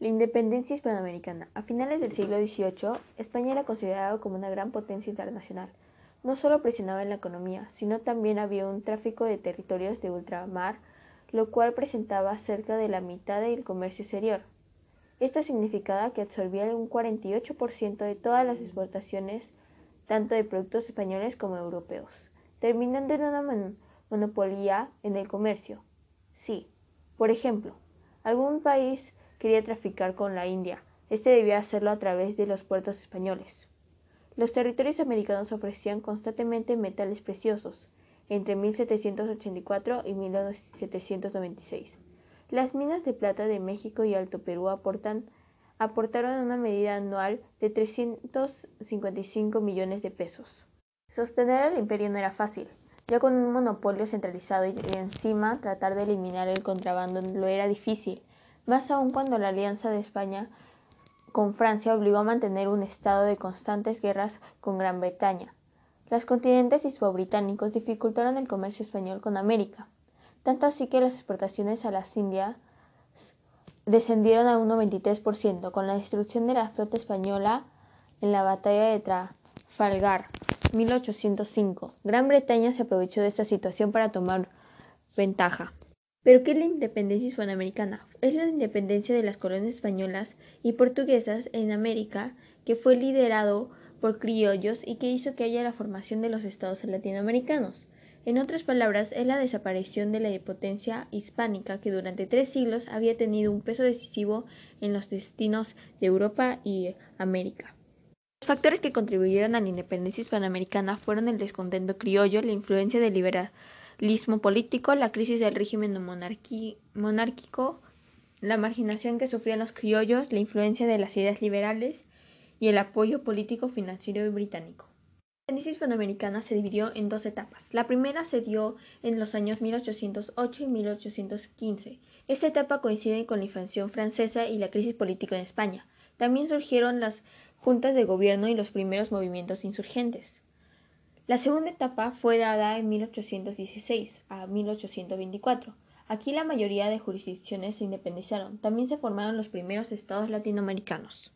La independencia hispanoamericana. A finales del siglo XVIII, España era considerada como una gran potencia internacional. No solo presionaba en la economía, sino también había un tráfico de territorios de ultramar, lo cual presentaba cerca de la mitad del comercio exterior. Esto significaba que absorbía un 48% de todas las exportaciones, tanto de productos españoles como europeos, terminando en una monopolio en el comercio. Sí, por ejemplo, algún país quería traficar con la India. Este debía hacerlo a través de los puertos españoles. Los territorios americanos ofrecían constantemente metales preciosos entre 1784 y 1796. Las minas de plata de México y Alto Perú aportan, aportaron una medida anual de 355 millones de pesos. Sostener el imperio no era fácil, ya con un monopolio centralizado y encima tratar de eliminar el contrabando lo era difícil más aún cuando la alianza de España con Francia obligó a mantener un estado de constantes guerras con Gran Bretaña. Los continentes hispo-británicos dificultaron el comercio español con América, tanto así que las exportaciones a las Indias descendieron a un 93% con la destrucción de la flota española en la batalla de Trafalgar 1805. Gran Bretaña se aprovechó de esta situación para tomar ventaja. ¿Pero qué es la independencia hispanoamericana? Es la independencia de las colonias españolas y portuguesas en América que fue liderado por criollos y que hizo que haya la formación de los estados latinoamericanos. En otras palabras, es la desaparición de la potencia hispánica que durante tres siglos había tenido un peso decisivo en los destinos de Europa y América. Los factores que contribuyeron a la independencia hispanoamericana fueron el descontento criollo, la influencia de liberal político, la crisis del régimen monárquico, la marginación que sufrían los criollos, la influencia de las ideas liberales y el apoyo político financiero británico. La independencia hispanoamericana se dividió en dos etapas. La primera se dio en los años 1808 y 1815. Esta etapa coincide con la invasión francesa y la crisis política en España. También surgieron las juntas de gobierno y los primeros movimientos insurgentes. La segunda etapa fue dada en 1816 a 1824. Aquí la mayoría de jurisdicciones se independizaron. También se formaron los primeros estados latinoamericanos.